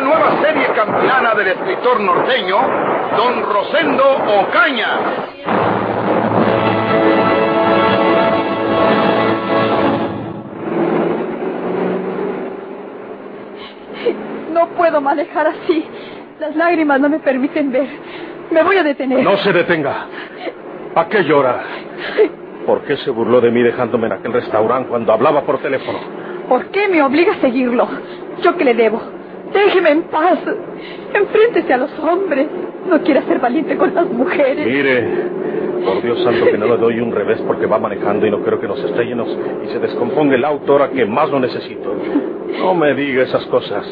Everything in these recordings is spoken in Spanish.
Una nueva serie campilana del escritor norteño, Don Rosendo Ocaña. No puedo manejar así. Las lágrimas no me permiten ver. Me voy a detener. No se detenga. ¿A qué llora? ¿Por qué se burló de mí dejándome en aquel restaurante cuando hablaba por teléfono? ¿Por qué me obliga a seguirlo? ¿Yo qué le debo? Déjeme en paz. Enfréntese a los hombres. No quiera ser valiente con las mujeres. Mire, por Dios santo que no le doy un revés porque va manejando y no quiero que nos estrellemos y se descomponga el auto ahora que más lo necesito. No me diga esas cosas.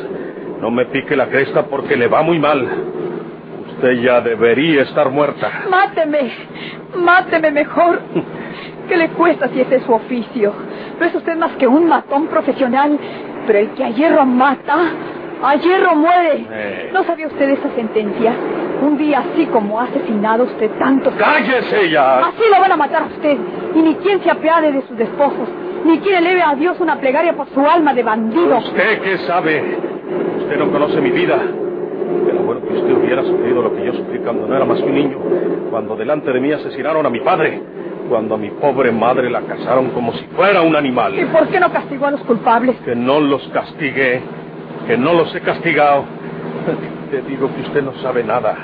No me pique la cresta porque le va muy mal. Usted ya debería estar muerta. Máteme. Máteme mejor. ¿Qué le cuesta si ese es su oficio? No es usted más que un matón profesional, pero el que a hierro mata, a hierro muere. Eh. ¿No sabía usted esa sentencia? Un día así como ha asesinado usted tantos... ¡Cállese ya! Así lo van a matar a usted. Y ni quien se apiade de sus despojos. Ni quien eleve a Dios una plegaria por su alma de bandido. ¿Usted qué sabe? Usted no conoce mi vida. Pero bueno que usted hubiera sufrido lo que yo sufrí cuando no era más que un niño. Cuando delante de mí asesinaron a mi padre. Cuando a mi pobre madre la cazaron como si fuera un ¿Y animal. por qué no castigó a los culpables? Que no los castigué. Que no los he castigado. Te digo que usted no sabe nada.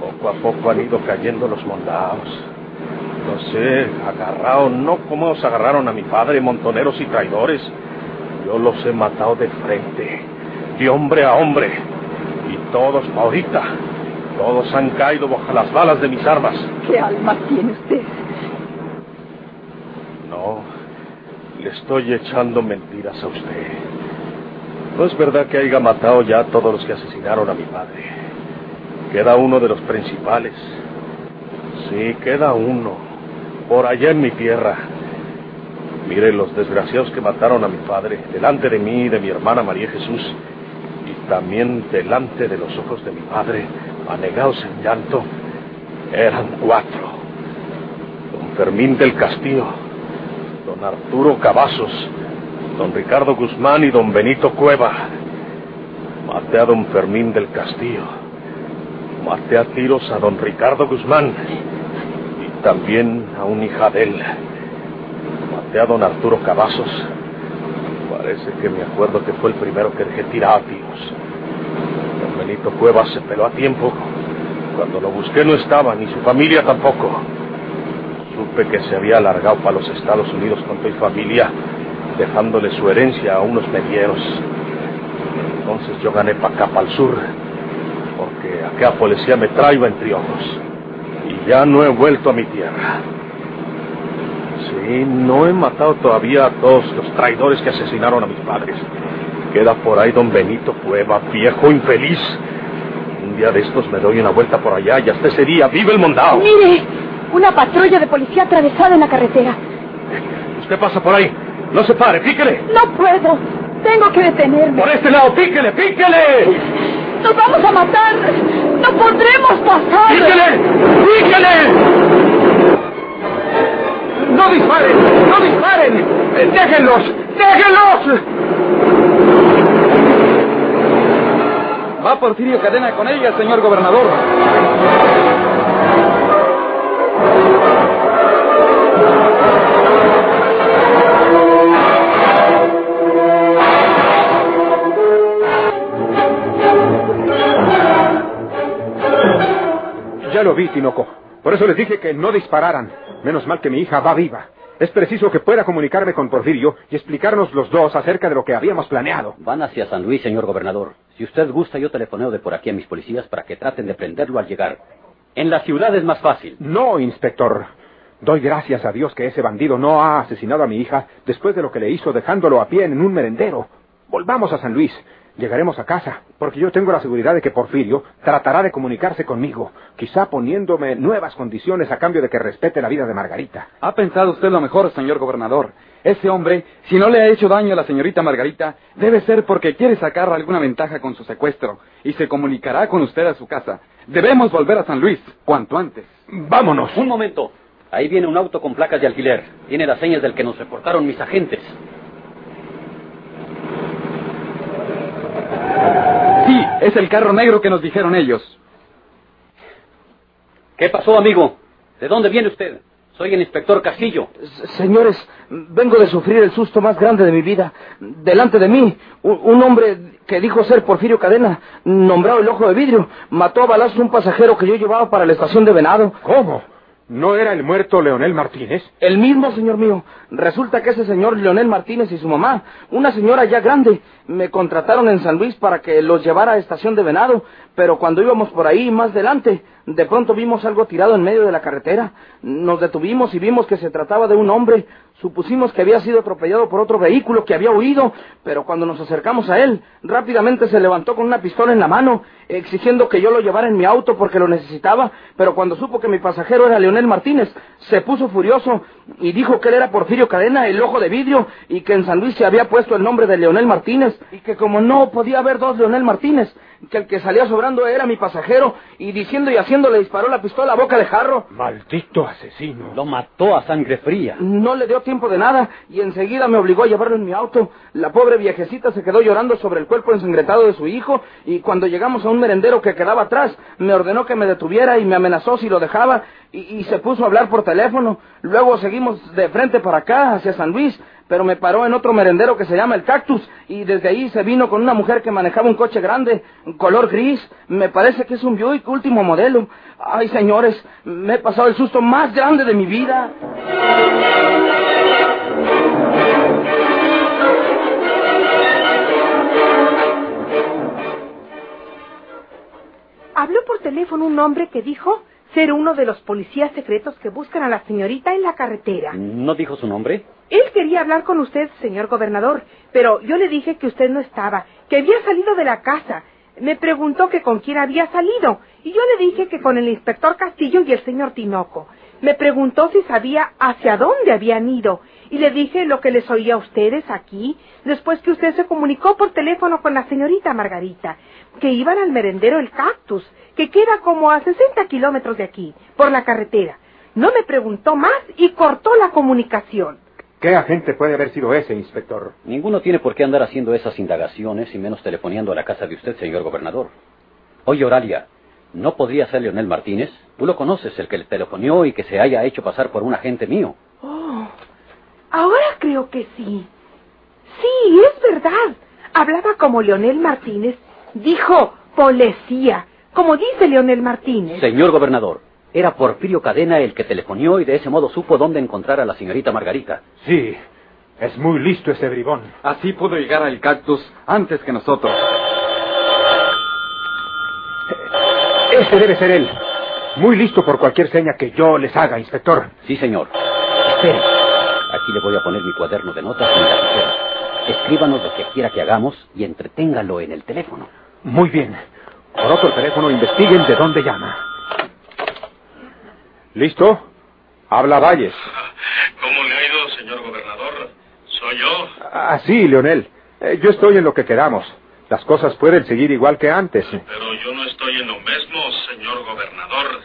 Poco a poco han ido cayendo los mondaos. No sé, agarrado, no como os agarraron a mi padre, montoneros y traidores. Yo los he matado de frente, de hombre a hombre. Y todos, ahorita, todos han caído bajo las balas de mis armas. ¿Qué alma tiene usted? No, le estoy echando mentiras a usted. No es verdad que haya matado ya a todos los que asesinaron a mi padre. Queda uno de los principales. Sí, queda uno. Por allá en mi tierra. Mire los desgraciados que mataron a mi padre, delante de mí y de mi hermana María Jesús, y también delante de los ojos de mi padre, anegados en llanto, eran cuatro. Don Fermín del Castillo, don Arturo Cavazos, don Ricardo Guzmán y don Benito Cueva. Maté a don Fermín del Castillo. Maté a tiros a don Ricardo Guzmán y también a un hija de él. Maté a don Arturo Cavazos. Parece que me acuerdo que fue el primero que dejé tirado a tiros. Don Benito Cueva se peló a tiempo. Cuando lo busqué no estaba, ni su familia tampoco. Supe que se había alargado para los Estados Unidos con su familia, dejándole su herencia a unos medieros. Entonces yo gané para acá, para el sur, porque aquella policía me traía entre ojos. Y ya no he vuelto a mi tierra. Sí, no he matado todavía a todos los traidores que asesinaron a mis padres. Queda por ahí don Benito Cueva, viejo infeliz. Un día de estos me doy una vuelta por allá y hasta ese día vive el mondao. Mire, una patrulla de policía atravesada en la carretera. Usted pasa por ahí. No se pare, píquele. No puedo. Tengo que detenerme. Por este lado, píquele, píquele. Nos vamos a matar. No podremos pasar. ¡Píquele! ¡Píquele! ¡No disparen! ¡No disparen! Eh, ¡Déjenlos! ¡Déjenlos! Va Porfirio Cadena con ella, señor gobernador. Ya lo vi, Tinoco. Por eso les dije que no dispararan. Menos mal que mi hija va viva. Es preciso que pueda comunicarme con Porfirio y explicarnos los dos acerca de lo que habíamos planeado. Van hacia San Luis, señor gobernador. Si usted gusta, yo telefoneo de por aquí a mis policías para que traten de prenderlo al llegar. En la ciudad es más fácil. No, inspector. Doy gracias a Dios que ese bandido no ha asesinado a mi hija después de lo que le hizo dejándolo a pie en un merendero. Volvamos a San Luis. Llegaremos a casa, porque yo tengo la seguridad de que Porfirio tratará de comunicarse conmigo, quizá poniéndome nuevas condiciones a cambio de que respete la vida de Margarita. Ha pensado usted lo mejor, señor gobernador. Ese hombre, si no le ha hecho daño a la señorita Margarita, debe ser porque quiere sacar alguna ventaja con su secuestro y se comunicará con usted a su casa. Debemos volver a San Luis, cuanto antes. Vámonos. Un momento. Ahí viene un auto con placas de alquiler. Tiene las señas del que nos reportaron mis agentes. Sí, es el carro negro que nos dijeron ellos. ¿Qué pasó, amigo? ¿De dónde viene usted? Soy el inspector Castillo. Señores, vengo de sufrir el susto más grande de mi vida. Delante de mí, un, un hombre que dijo ser Porfirio Cadena, nombrado el Ojo de Vidrio, mató a balazos a un pasajero que yo llevaba para la estación de Venado. ¿Cómo? ¿No era el muerto Leonel Martínez? El mismo, señor mío. Resulta que ese señor Leonel Martínez y su mamá, una señora ya grande, me contrataron en San Luis para que los llevara a estación de Venado, pero cuando íbamos por ahí más delante, de pronto vimos algo tirado en medio de la carretera. Nos detuvimos y vimos que se trataba de un hombre. Supusimos que había sido atropellado por otro vehículo que había huido, pero cuando nos acercamos a él, rápidamente se levantó con una pistola en la mano, exigiendo que yo lo llevara en mi auto porque lo necesitaba, pero cuando supo que mi pasajero era Leonel Martínez, se puso furioso y dijo que él era Porfirio Cadena, el ojo de vidrio, y que en San Luis se había puesto el nombre de Leonel Martínez, y que como no podía haber dos Leonel Martínez, que el que salía sobrando era mi pasajero, y diciendo y haciendo le disparó la pistola a boca de jarro. Maldito asesino. Lo mató a sangre fría. No le dio tiempo de nada y enseguida me obligó a llevarlo en mi auto. La pobre viejecita se quedó llorando sobre el cuerpo ensangretado de su hijo y cuando llegamos a un merendero que quedaba atrás me ordenó que me detuviera y me amenazó si lo dejaba y, y se puso a hablar por teléfono. Luego seguimos de frente para acá, hacia San Luis, pero me paró en otro merendero que se llama El Cactus y desde ahí se vino con una mujer que manejaba un coche grande, color gris. Me parece que es un Buick último modelo. Ay, señores, me he pasado el susto más grande de mi vida. Habló por teléfono un hombre que dijo ser uno de los policías secretos que buscan a la señorita en la carretera. ¿No dijo su nombre? Él quería hablar con usted, señor gobernador, pero yo le dije que usted no estaba, que había salido de la casa. Me preguntó que con quién había salido, y yo le dije que con el inspector Castillo y el señor Tinoco. Me preguntó si sabía hacia dónde habían ido, y le dije lo que les oía a ustedes aquí, después que usted se comunicó por teléfono con la señorita Margarita, que iban al merendero El Cactus, que queda como a 60 kilómetros de aquí, por la carretera. No me preguntó más y cortó la comunicación. ¿Qué agente puede haber sido ese, inspector? Ninguno tiene por qué andar haciendo esas indagaciones y menos telefoneando a la casa de usted, señor gobernador. Oye, Oralia, ¿no podría ser Leonel Martínez? Tú lo conoces, el que le telefonió y que se haya hecho pasar por un agente mío. Oh, ahora creo que sí. Sí, es verdad. Hablaba como Leonel Martínez. Dijo policía, como dice Leonel Martínez. Señor gobernador, era Porfirio Cadena el que telefonió y de ese modo supo dónde encontrar a la señorita Margarita. Sí, es muy listo ese bribón. Así pudo llegar al cactus antes que nosotros. Ese debe ser él. Muy listo por cualquier seña que yo les haga, inspector. Sí, señor. Espere. Aquí le voy a poner mi cuaderno de notas y mi lapicero. Escríbanos lo que quiera que hagamos y entreténgalo en el teléfono. Muy bien. Por otro teléfono investiguen de dónde llama. ¿Listo? Habla Valles. ¿Cómo le ha ido, señor gobernador? ¿Soy yo? Ah, sí, Leonel. Eh, yo estoy en lo que quedamos. Las cosas pueden seguir igual que antes. Pero yo no estoy en lo mismo, señor gobernador.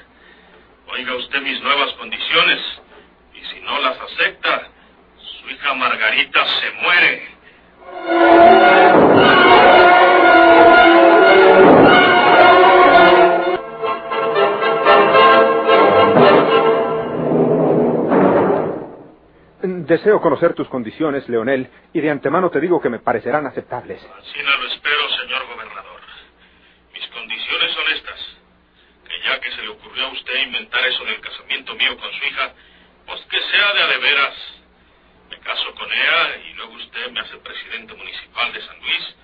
Oiga usted mis nuevas condiciones. Y si no las acepta, su hija Margarita se muere. Deseo conocer tus condiciones, Leonel, y de antemano te digo que me parecerán aceptables. Así no lo espero, señor gobernador. Mis condiciones son estas. Que ya que se le ocurrió a usted inventar eso del casamiento mío con su hija, pues que sea de a de veras. Me caso con ella y luego usted me hace presidente municipal de San Luis.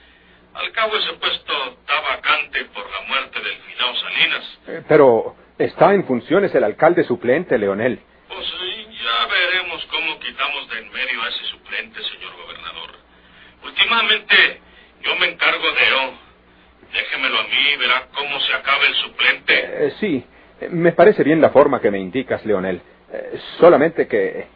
Al cabo ese puesto está vacante por la muerte del finado Salinas. Eh, pero está en funciones el alcalde suplente, Leonel. Pues sí, ya veremos cómo quitamos de en medio a ese suplente, señor gobernador. Últimamente, yo me encargo de ello. Déjemelo a mí, verá cómo se acaba el suplente. Eh, sí, me parece bien la forma que me indicas, Leonel. Eh, solamente que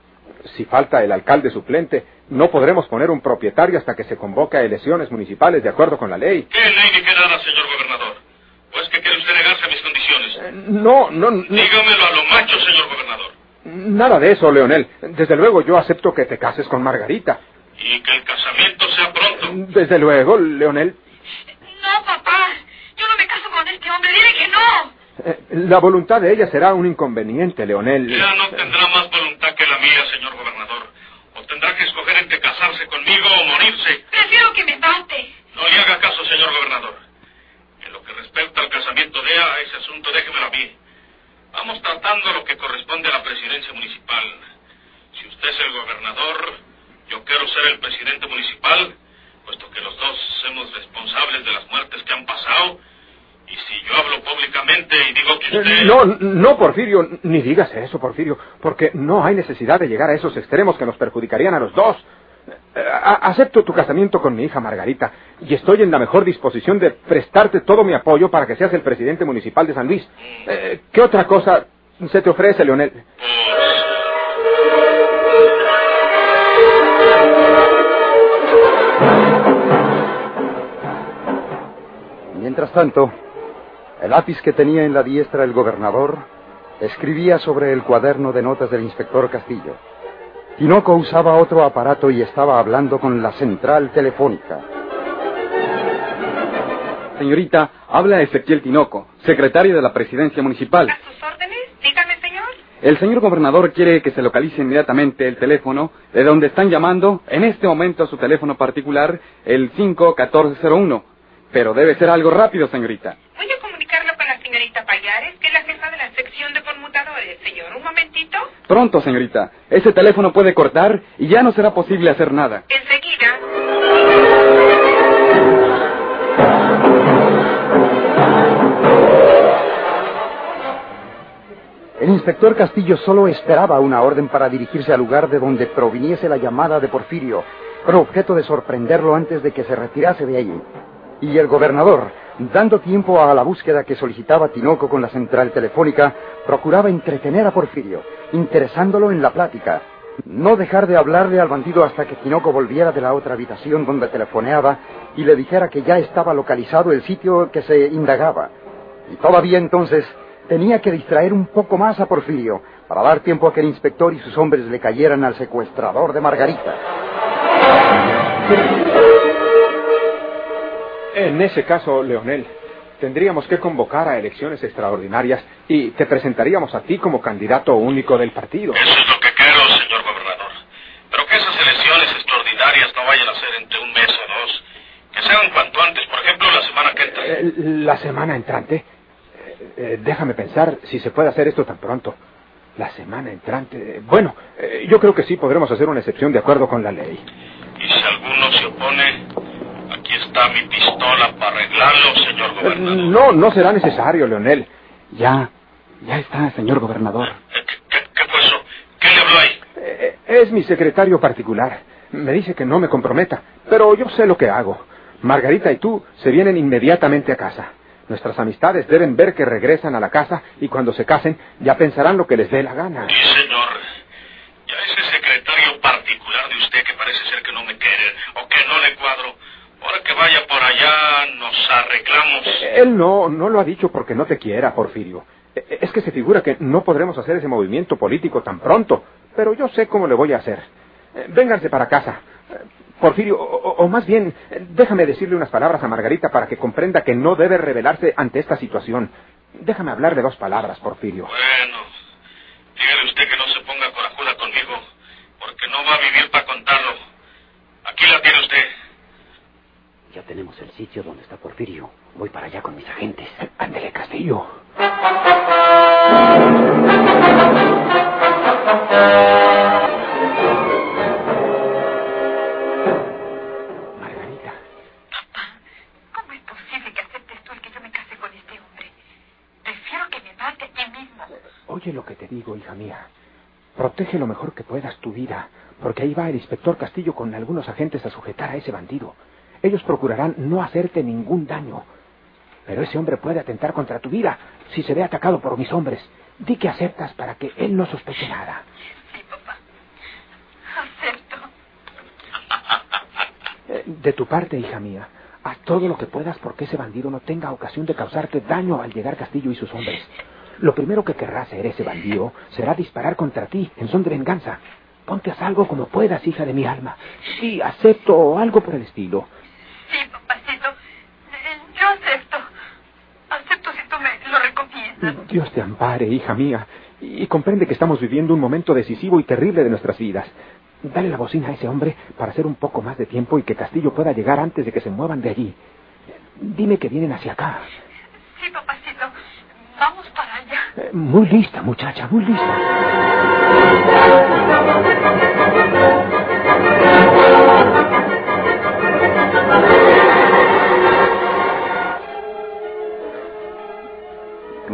si falta el alcalde suplente, no podremos poner un propietario hasta que se convoque a elecciones municipales de acuerdo con la ley. ¿Qué ley ni qué nada, señor gobernador? ¿O es que quiere usted negarse a mis condiciones? Eh, no, no, no. Dígamelo a lo macho, señor. Nada de eso, Leonel. Desde luego yo acepto que te cases con Margarita. Y que el casamiento sea pronto. Desde luego, Leonel. No, papá. Yo no me caso con este hombre. Dile que no. Eh, la voluntad de ella será un inconveniente, Leonel. Ya no tendrá más voluntad que la mía, señor gobernador. O tendrá que escoger entre casarse conmigo o morirse. Prefiero que me mate. No le haga caso, señor gobernador. En lo que respecta al casamiento de ella, ese asunto déjemelo a mí. Vamos tratando lo que corresponde a la presidencia municipal. Si usted es el gobernador, yo quiero ser el presidente municipal, puesto que los dos somos responsables de las muertes que han pasado. Y si yo hablo públicamente y digo que usted... No, no, Porfirio, ni digas eso, Porfirio, porque no hay necesidad de llegar a esos extremos que nos perjudicarían a los dos. Acepto tu casamiento con mi hija Margarita y estoy en la mejor disposición de prestarte todo mi apoyo para que seas el presidente municipal de San Luis. Eh, ¿Qué otra cosa se te ofrece, Leonel? Mientras tanto, el lápiz que tenía en la diestra el gobernador escribía sobre el cuaderno de notas del inspector Castillo. Tinoco usaba otro aparato y estaba hablando con la central telefónica. Señorita, habla Ezequiel Tinoco, secretario de la presidencia municipal. sus órdenes? Dígame, señor. El señor gobernador quiere que se localice inmediatamente el teléfono de donde están llamando en este momento a su teléfono particular, el 51401. Pero debe ser algo rápido, señorita. Voy a comunicarlo con la señorita Payares, que es la jefa de conmutadores, señor. Un momentito. Pronto, señorita. Ese teléfono puede cortar y ya no será posible hacer nada. Enseguida. El inspector Castillo solo esperaba una orden para dirigirse al lugar de donde proviniese la llamada de Porfirio, con objeto de sorprenderlo antes de que se retirase de allí. Y el gobernador, dando tiempo a la búsqueda que solicitaba Tinoco con la central telefónica, procuraba entretener a Porfirio, interesándolo en la plática. No dejar de hablarle al bandido hasta que Tinoco volviera de la otra habitación donde telefoneaba y le dijera que ya estaba localizado el sitio que se indagaba. Y todavía entonces tenía que distraer un poco más a Porfirio para dar tiempo a que el inspector y sus hombres le cayeran al secuestrador de Margarita. En ese caso, Leonel, tendríamos que convocar a elecciones extraordinarias y te presentaríamos a ti como candidato único del partido. Eso es lo que quiero, señor gobernador. Pero que esas elecciones extraordinarias no vayan a ser entre un mes o dos. Que sean cuanto antes, por ejemplo, la semana que entra. Eh, La semana entrante. Eh, eh, déjame pensar si se puede hacer esto tan pronto. La semana entrante. Bueno, eh, yo creo que sí podremos hacer una excepción de acuerdo con la ley. Y si alguno se opone, aquí está mi pistola para arreglarlo, señor Eh, gobernador. No, no será necesario, Leonel. Ya, ya está, señor gobernador. ¿Qué fue eso? ¿Qué le habló ahí? Eh, Es mi secretario particular. Me dice que no me comprometa, pero yo sé lo que hago. Margarita y tú se vienen inmediatamente a casa. Nuestras amistades deben ver que regresan a la casa y cuando se casen ya pensarán lo que les dé la gana. Sí, señor. Ya ese secretario particular de usted que parece ser que no me quiere o que no le cuadro, ahora que vaya por allá nos arreglamos. Él no, no lo ha dicho porque no te quiera, Porfirio. Eh, Es que se figura que no podremos hacer ese movimiento político tan pronto, pero yo sé cómo le voy a hacer. Eh, Vénganse para casa. Eh, Porfirio, o, o- o más bien, eh, déjame decirle unas palabras a Margarita para que comprenda que no debe rebelarse ante esta situación. Déjame hablarle dos palabras, Porfirio. Bueno, dígale usted que no se ponga corajuda conmigo, porque no va a vivir para contarlo. Aquí la tiene usted. Ya tenemos el sitio donde está Porfirio. Voy para allá con mis agentes. Ándele, Castillo. ¿Cómo es posible que aceptes tú el que yo me case con este hombre? Prefiero que me mate aquí mismo. Oye lo que te digo, hija mía. Protege lo mejor que puedas tu vida, porque ahí va el inspector Castillo con algunos agentes a sujetar a ese bandido. Ellos procurarán no hacerte ningún daño. Pero ese hombre puede atentar contra tu vida si se ve atacado por mis hombres. Di que aceptas para que él no sospeche nada. Sí, papá. Acepto. De tu parte, hija mía, haz todo lo que puedas porque ese bandido no tenga ocasión de causarte daño al llegar Castillo y sus hombres. Lo primero que querrá hacer ese bandido será disparar contra ti en son de venganza. Ponte a salvo como puedas, hija de mi alma. Sí, acepto algo por el estilo. Sí, papacito. Eh, Yo acepto. Acepto si tú me lo recomiendas. Dios te ampare, hija mía, y comprende que estamos viviendo un momento decisivo y terrible de nuestras vidas. Dale la bocina a ese hombre para hacer un poco más de tiempo y que Castillo pueda llegar antes de que se muevan de allí. Dime que vienen hacia acá. Sí, papacito. Vamos para allá. Eh, Muy lista, muchacha, muy lista.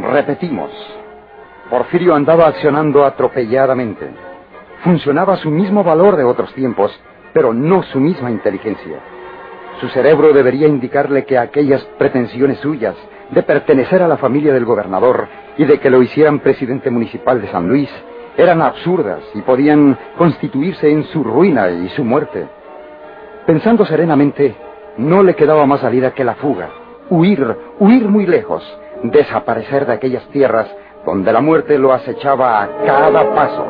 Repetimos. Porfirio andaba accionando atropelladamente. Funcionaba su mismo valor de otros tiempos, pero no su misma inteligencia. Su cerebro debería indicarle que aquellas pretensiones suyas de pertenecer a la familia del gobernador y de que lo hicieran presidente municipal de San Luis eran absurdas y podían constituirse en su ruina y su muerte. Pensando serenamente, no le quedaba más salida que la fuga, huir, huir muy lejos, desaparecer de aquellas tierras donde la muerte lo acechaba a cada paso.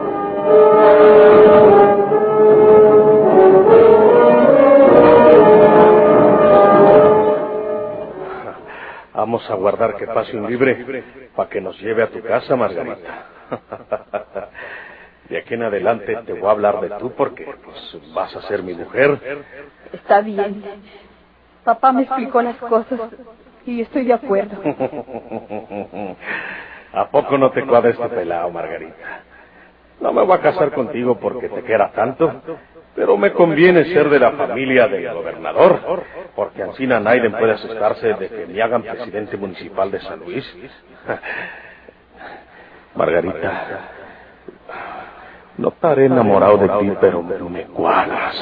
Vamos a guardar que pase un libre para que nos lleve a tu casa, Margarita. De aquí en adelante te voy a hablar de tú porque pues, vas a ser mi mujer. Está bien. Papá me explicó las cosas y estoy de acuerdo. ¿A poco no te cuadra este pelado, Margarita? No me voy a casar contigo porque te quiera tanto, pero me conviene ser de la familia del gobernador, porque Ancina Naiden puede asustarse de que me hagan presidente municipal de San Luis. Margarita, no estaré enamorado de ti, pero me cuadras.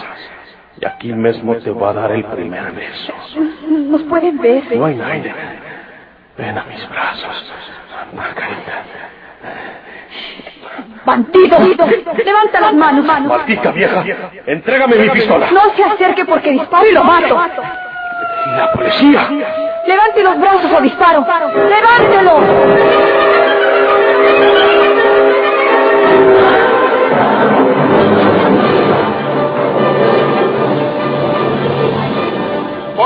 Y aquí mismo te voy a dar el primer beso. Nos pueden ver. No hay nadie. Ven a mis brazos, Margarita. ¡Bandido! ¡Levanta las manos! Maldita vieja, entrégame mi pistola. No se acerque porque disparo y lo mato. ¿Y la policía? Levante los brazos o disparo. ¡Levántelo!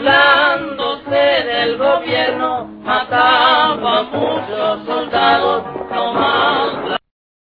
Burlándose del gobierno, mataba a muchos soldados, no